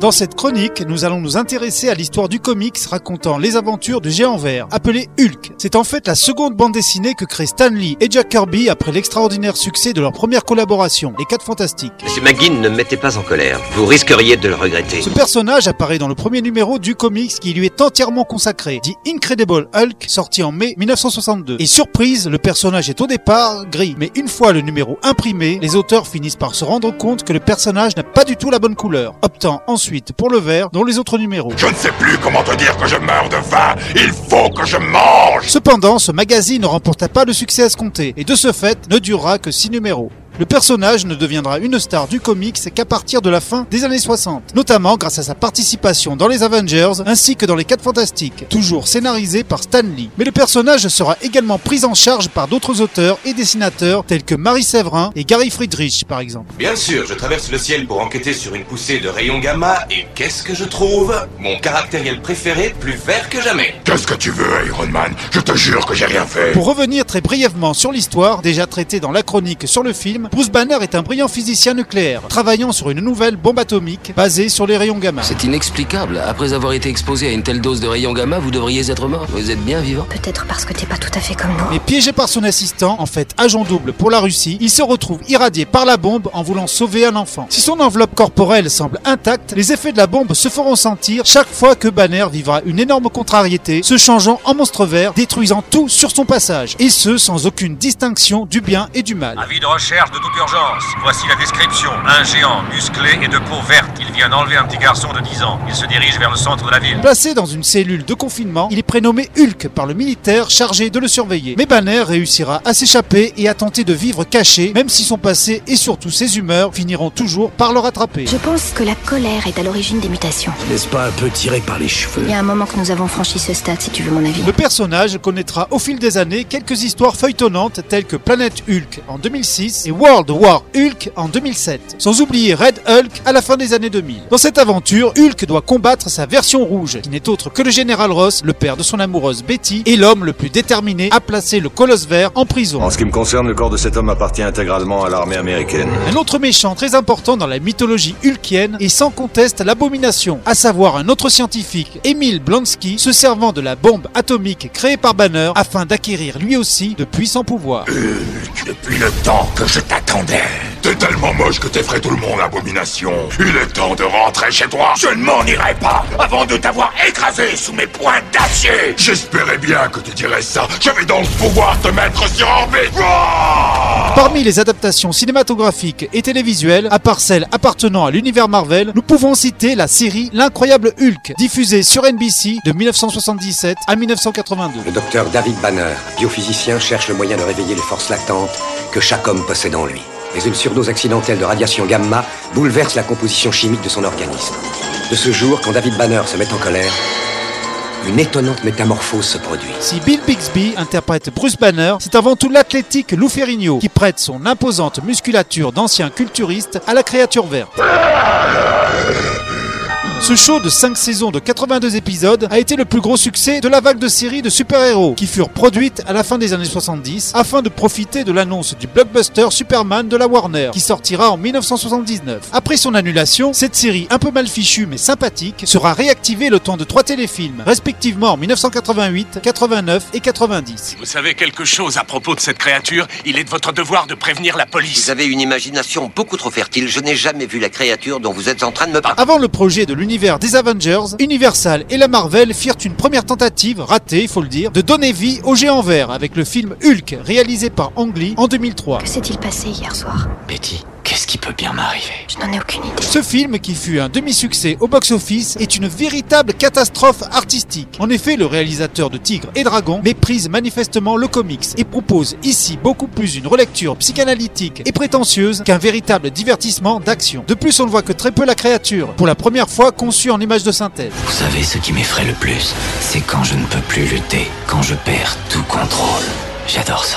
Dans cette chronique, nous allons nous intéresser à l'histoire du comics racontant les aventures du géant vert, appelé Hulk. C'est en fait la seconde bande dessinée que créent Stan Lee et Jack Kirby après l'extraordinaire succès de leur première collaboration, Les 4 Fantastiques. Monsieur McGinn, ne me mettez pas en colère. Vous risqueriez de le regretter. Ce personnage apparaît dans le premier numéro du comics qui lui est entièrement consacré, dit Incredible Hulk, sorti en mai 1962. Et surprise, le personnage est au départ gris, mais une fois le numéro imprimé, les auteurs finissent par se rendre compte que le personnage n'a pas du tout la bonne couleur, optant ensuite pour le vert dans les autres numéros. Je ne sais plus comment te dire que je meurs de faim. Il faut que je mange. Cependant, ce magazine ne remporta pas le succès escompté, et de ce fait ne durera que 6 numéros. Le personnage ne deviendra une star du comics qu'à partir de la fin des années 60, notamment grâce à sa participation dans les Avengers ainsi que dans les 4 Fantastiques, toujours scénarisé par Stan Lee. Mais le personnage sera également pris en charge par d'autres auteurs et dessinateurs tels que Marie Séverin et Gary Friedrich par exemple. Bien sûr, je traverse le ciel pour enquêter sur une poussée de rayons gamma et qu'est-ce que je trouve? Mon caractériel préféré plus vert que jamais. Qu'est-ce que tu veux, Iron Man? Je te jure que j'ai rien fait. Pour revenir très brièvement sur l'histoire, déjà traitée dans la chronique sur le film, Bruce Banner est un brillant physicien nucléaire, travaillant sur une nouvelle bombe atomique basée sur les rayons gamma. C'est inexplicable. Après avoir été exposé à une telle dose de rayons gamma, vous devriez être mort. Vous êtes bien vivant. Peut-être parce que t'es pas tout à fait comme nous. Mais piégé par son assistant, en fait agent double pour la Russie, il se retrouve irradié par la bombe en voulant sauver un enfant. Si son enveloppe corporelle semble intacte, les effets de la bombe se feront sentir chaque fois que Banner vivra une énorme contrariété, se changeant en monstre vert, détruisant tout sur son passage. Et ce, sans aucune distinction du bien et du mal. Avis de recherche de toute urgence. Voici la description. Un géant musclé et de peau verte. Il vient d'enlever un petit garçon de 10 ans. Il se dirige vers le centre de la ville. Placé dans une cellule de confinement, il est prénommé Hulk par le militaire chargé de le surveiller. Mais Banner réussira à s'échapper et à tenter de vivre caché, même si son passé et surtout ses humeurs finiront toujours par le rattraper. Je pense que la colère est à l'origine des mutations. N'est-ce pas un peu tiré par les cheveux? Il y a un moment que nous avons franchi ce stade, si tu veux mon avis. Le personnage connaîtra au fil des années quelques histoires feuilletonnantes telles que Planète Hulk en 2006 et World War Hulk en 2007, sans oublier Red Hulk à la fin des années 2000. Dans cette aventure, Hulk doit combattre sa version rouge, qui n'est autre que le général Ross, le père de son amoureuse Betty, et l'homme le plus déterminé à placer le colosse vert en prison. En ce qui me concerne, le corps de cet homme appartient intégralement à l'armée américaine. Un autre méchant très important dans la mythologie hulkienne est sans conteste l'abomination, à savoir un autre scientifique, Emile Blonsky, se servant de la bombe atomique créée par Banner afin d'acquérir lui aussi de puissants pouvoirs. Hulk, depuis le temps que je attack. T'attendais. T'es tellement moche que t'effraies tout le monde, abomination. Il est temps de rentrer chez toi. Je ne m'en irai pas avant de t'avoir écrasé sous mes poings d'acier. J'espérais bien que tu dirais ça. Je vais donc pouvoir te mettre sur orbite. Ouah Parmi les adaptations cinématographiques et télévisuelles, à part celles appartenant à l'univers Marvel, nous pouvons citer la série L'incroyable Hulk, diffusée sur NBC de 1977 à 1982. Le docteur David Banner, biophysicien, cherche le moyen de réveiller les forces latentes que chaque homme possède en lui. Mais une surdose accidentelle de radiation gamma bouleverse la composition chimique de son organisme. De ce jour, quand David Banner se met en colère, une étonnante métamorphose se produit. Si Bill Bixby interprète Bruce Banner, c'est avant tout l'athlétique Lou Ferrigno qui prête son imposante musculature d'ancien culturiste à la créature verte. Ce show de 5 saisons de 82 épisodes a été le plus gros succès de la vague de séries de super-héros qui furent produites à la fin des années 70 afin de profiter de l'annonce du blockbuster Superman de la Warner qui sortira en 1979. Après son annulation, cette série un peu mal fichue mais sympathique sera réactivée le temps de trois téléfilms, respectivement en 1988, 89 et 90. Vous savez quelque chose à propos de cette créature Il est de votre devoir de prévenir la police. Vous avez une imagination beaucoup trop fertile. Je n'ai jamais vu la créature dont vous êtes en train de me parler. Avant le projet de l'univers des Avengers, Universal et la Marvel firent une première tentative, ratée il faut le dire, de donner vie au géant vert avec le film Hulk réalisé par Ang Lee en 2003. Que s'est-il passé hier soir? Betty, qu'est-ce qui peut bien m'arriver? Je n'en ai aucune idée. Ce film, qui fut un demi-succès au box-office, est une véritable catastrophe artistique. En effet, le réalisateur de Tigre et Dragon méprise manifestement le comics et propose ici beaucoup plus une relecture psychanalytique et prétentieuse qu'un véritable divertissement d'action. De plus, on ne voit que très peu la créature, pour la première fois conçue en image de synthèse. Vous savez ce qui m'effraie le plus? C'est quand je ne peux plus lutter, quand je perds tout contrôle. J'adore ça.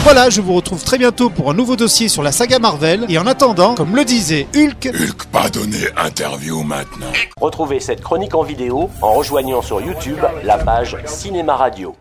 Voilà, je vous retrouve très bientôt pour un nouveau dossier sur la saga Marvel. Et en attendant, comme le disait Hulk, Hulk pas donné interview maintenant. Retrouvez cette chronique en vidéo en rejoignant sur YouTube la page Cinéma Radio.